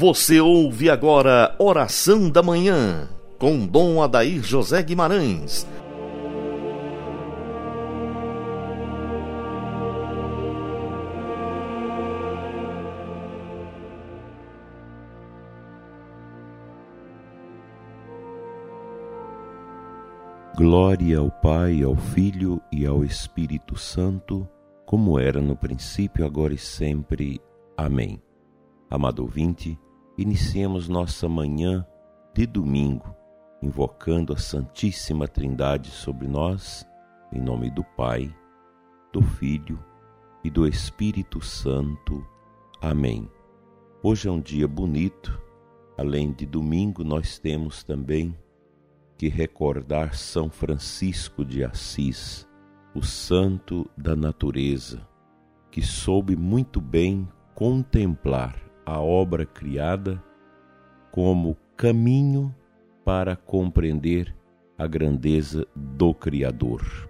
Você ouve agora Oração da Manhã, com Dom Adair José Guimarães. Glória ao Pai, ao Filho e ao Espírito Santo, como era no princípio, agora e sempre. Amém. Amado ouvinte, iniciemos nossa manhã de domingo, invocando a Santíssima Trindade sobre nós, em nome do Pai, do Filho e do Espírito Santo. Amém. Hoje é um dia bonito, além de domingo, nós temos também que recordar São Francisco de Assis, o santo da natureza, que soube muito bem contemplar a obra criada como caminho para compreender a grandeza do Criador.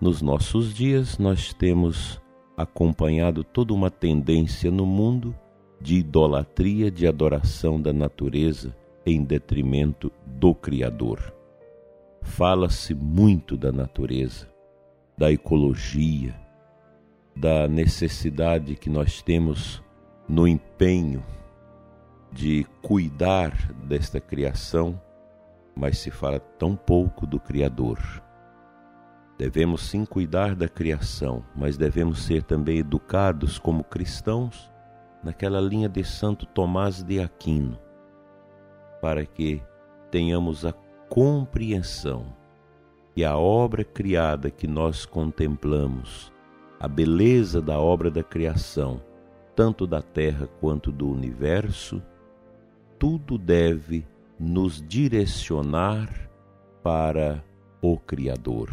Nos nossos dias, nós temos acompanhado toda uma tendência no mundo de idolatria, de adoração da natureza em detrimento do Criador. Fala-se muito da natureza, da ecologia, da necessidade que nós temos no empenho de cuidar desta criação, mas se fala tão pouco do Criador. Devemos sim cuidar da criação, mas devemos ser também educados como cristãos naquela linha de Santo Tomás de Aquino, para que tenhamos a compreensão que a obra criada que nós contemplamos, a beleza da obra da criação, tanto da terra quanto do universo, tudo deve nos direcionar para o Criador.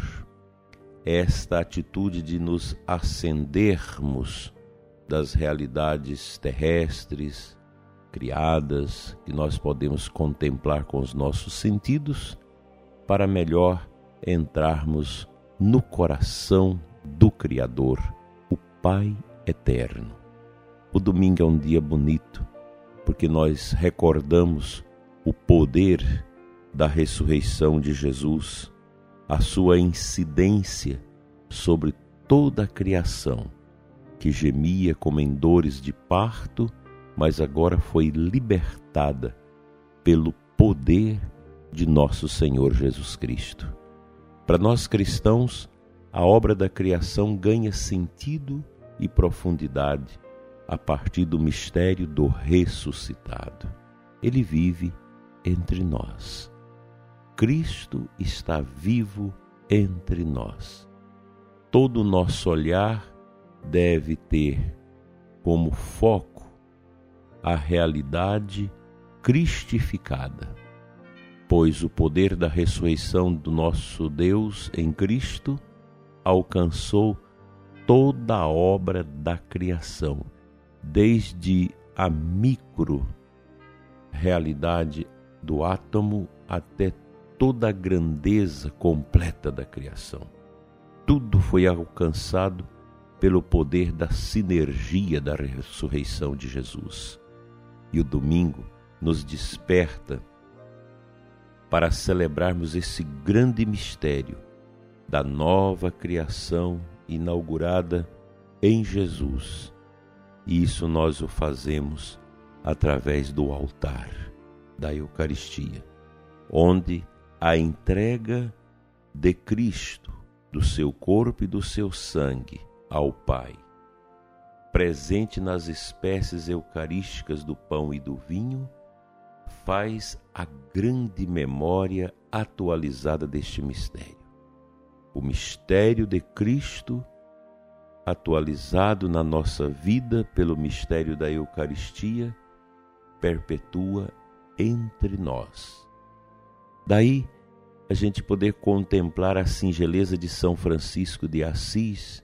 Esta atitude de nos acendermos das realidades terrestres, criadas, que nós podemos contemplar com os nossos sentidos, para melhor entrarmos no coração do Criador, o Pai eterno. O domingo é um dia bonito, porque nós recordamos o poder da ressurreição de Jesus, a sua incidência sobre toda a criação, que gemia como em dores de parto, mas agora foi libertada pelo poder de nosso Senhor Jesus Cristo. Para nós cristãos, a obra da criação ganha sentido e profundidade a partir do mistério do ressuscitado. Ele vive entre nós. Cristo está vivo entre nós. Todo o nosso olhar deve ter como foco a realidade cristificada, pois o poder da ressurreição do nosso Deus em Cristo alcançou toda a obra da criação desde a micro realidade do átomo até toda a grandeza completa da criação. Tudo foi alcançado pelo poder da sinergia da ressurreição de Jesus. E o domingo nos desperta para celebrarmos esse grande mistério da nova criação inaugurada em Jesus e isso nós o fazemos através do altar da Eucaristia, onde a entrega de Cristo, do seu corpo e do seu sangue ao Pai, presente nas espécies eucarísticas do pão e do vinho, faz a grande memória atualizada deste mistério. O mistério de Cristo atualizado na nossa vida pelo mistério da Eucaristia, perpetua entre nós. Daí a gente poder contemplar a singeleza de São Francisco de Assis,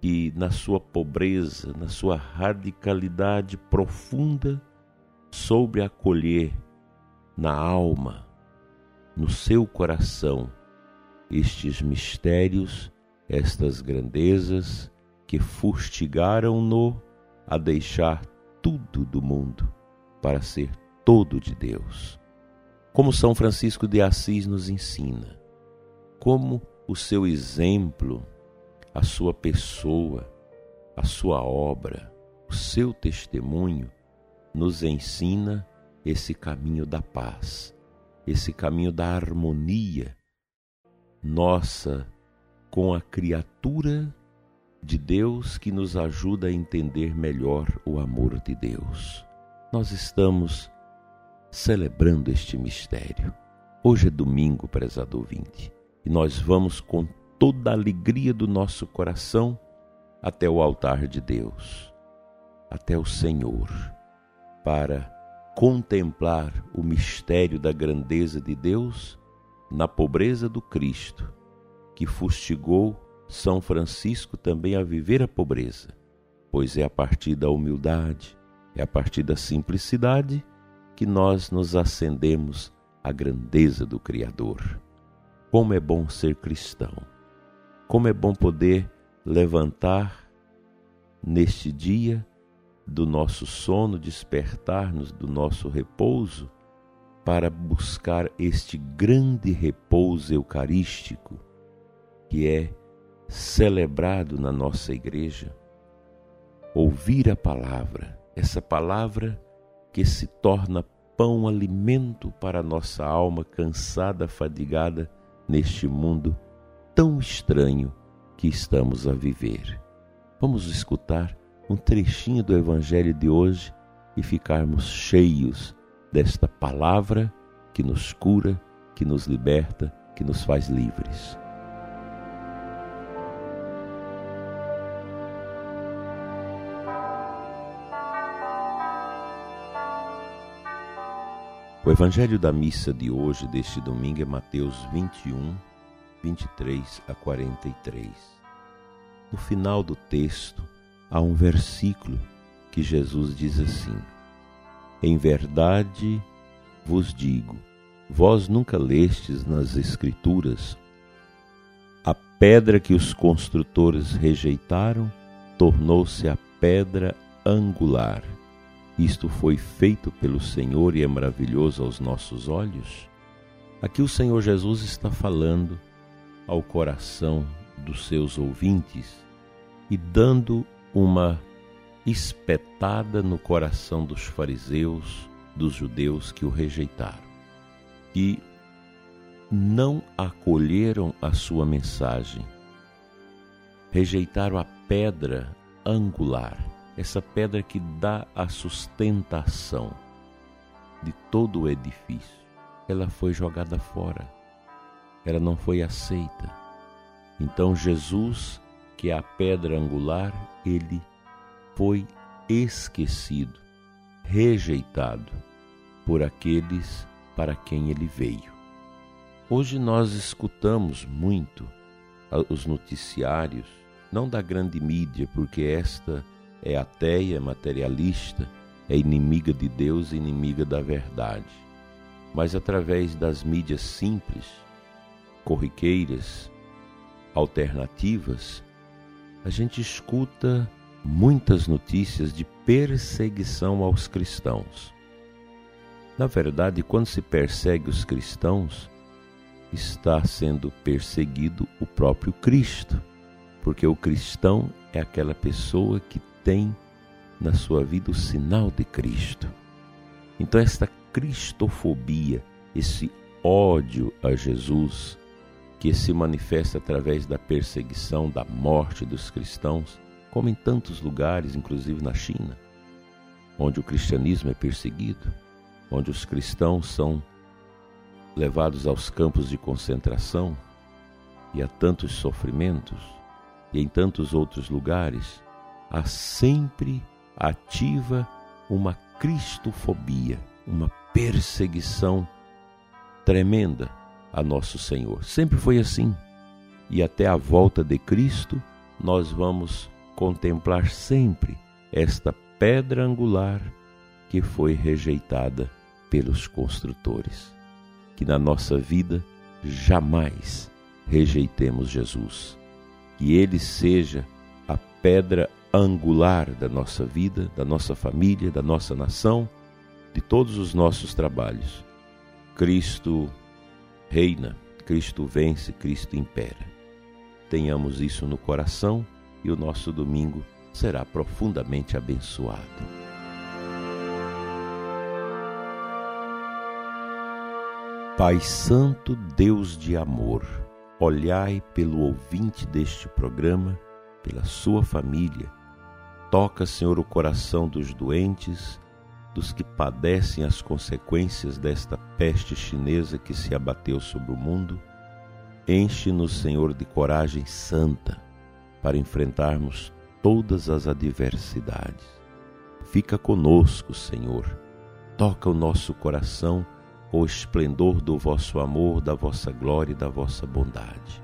que na sua pobreza, na sua radicalidade profunda, soube acolher na alma, no seu coração, estes mistérios, estas grandezas que fustigaram-no a deixar tudo do mundo para ser todo de Deus. Como São Francisco de Assis nos ensina, como o seu exemplo, a sua pessoa, a sua obra, o seu testemunho nos ensina esse caminho da paz, esse caminho da harmonia nossa com a criatura de Deus que nos ajuda a entender melhor o amor de Deus. Nós estamos celebrando este mistério. Hoje é domingo, prezado ouvinte, e nós vamos com toda a alegria do nosso coração até o altar de Deus, até o Senhor, para contemplar o mistério da grandeza de Deus na pobreza do Cristo, que fustigou São Francisco também a viver a pobreza, pois é a partir da humildade, é a partir da simplicidade que nós nos acendemos à grandeza do Criador. Como é bom ser cristão! Como é bom poder levantar neste dia do nosso sono, despertar-nos do nosso repouso para buscar este grande repouso eucarístico que é celebrado na nossa igreja. Ouvir a palavra, essa palavra que se torna pão, alimento para a nossa alma cansada, fadigada neste mundo tão estranho que estamos a viver. Vamos escutar um trechinho do Evangelho de hoje e ficarmos cheios desta palavra que nos cura, que nos liberta, que nos faz livres. O evangelho da missa de hoje, deste domingo, é Mateus 21, 23 a 43. No final do texto, há um versículo que Jesus diz assim: Em verdade vos digo, vós nunca lestes nas Escrituras a pedra que os construtores rejeitaram tornou-se a pedra angular. Isto foi feito pelo Senhor e é maravilhoso aos nossos olhos? Aqui o Senhor Jesus está falando ao coração dos seus ouvintes e dando uma espetada no coração dos fariseus, dos judeus que o rejeitaram, que não acolheram a sua mensagem, rejeitaram a pedra angular, essa pedra que dá a sustentação de todo o edifício. Ela foi jogada fora, ela não foi aceita. Então Jesus que é a pedra angular, ele foi esquecido, rejeitado por aqueles para quem ele veio. Hoje nós escutamos muito os noticiários, não da grande mídia, porque esta é ateia, materialista, é inimiga de Deus e inimiga da verdade, mas através das mídias simples, corriqueiras, alternativas, a gente escuta muitas notícias de perseguição aos cristãos. Na verdade, quando se persegue os cristãos, está sendo perseguido o próprio Cristo, porque o cristão é aquela pessoa que tem na sua vida o sinal de Cristo. Então, esta cristofobia, esse ódio a Jesus, que se manifesta através da perseguição, da morte dos cristãos, como em tantos lugares, inclusive na China, onde o cristianismo é perseguido, onde os cristãos são levados aos campos de concentração e a tantos sofrimentos, e em tantos outros lugares, há sempre ativa uma cristofobia, uma perseguição tremenda a nosso Senhor. Sempre foi assim. E até a volta de Cristo, nós vamos contemplar sempre esta pedra angular que foi rejeitada pelos construtores. Que na nossa vida jamais rejeitemos Jesus. Que ele seja a pedra angular da nossa vida, da nossa família, da nossa nação de todos os nossos trabalhos. Cristo reina, Cristo vence, Cristo impera. Tenhamos isso no coração e o nosso domingo será profundamente abençoado. Pai Santo, Deus de amor, olhai pelo ouvinte deste programa, pela sua família. Toca, Senhor, o coração dos doentes, dos que padecem as consequências desta peste chinesa que se abateu sobre o mundo. Enche-nos, Senhor, de coragem santa para enfrentarmos todas as adversidades. Fica conosco, Senhor. Toca o nosso coração com o esplendor do vosso amor, da vossa glória e da vossa bondade.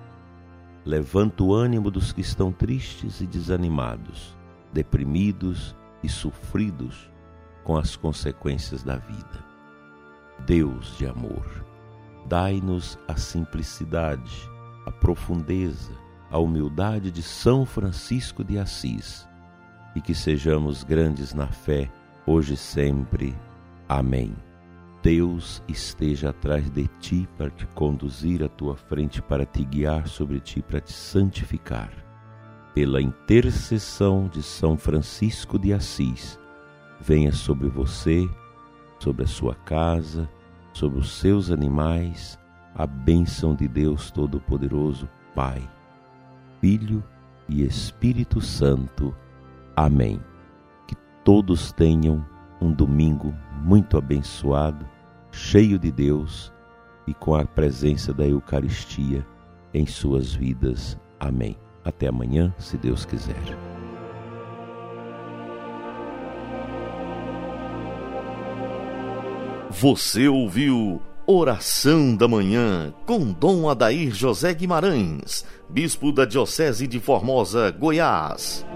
Levanta o ânimo dos que estão tristes e desanimados, deprimidos e sofridos com as consequências da vida. Deus de amor, dai-nos a simplicidade, a profundeza, a humildade de São Francisco de Assis e que sejamos grandes na fé, hoje e sempre. Amém. Deus esteja atrás de ti para te conduzir à tua frente, para te guiar sobre ti, para te santificar. Pela intercessão de São Francisco de Assis, venha sobre você, sobre a sua casa, sobre os seus animais, a bênção de Deus Todo-Poderoso, Pai Filho e Espírito Santo. Amém. Que todos tenham um domingo muito abençoado, cheio de Deus e com a presença da Eucaristia em suas vidas. Amém. Até amanhã, se Deus quiser. Você ouviu Oração da Manhã com Dom Adair José Guimarães, Bispo da Diocese de Formosa, Goiás.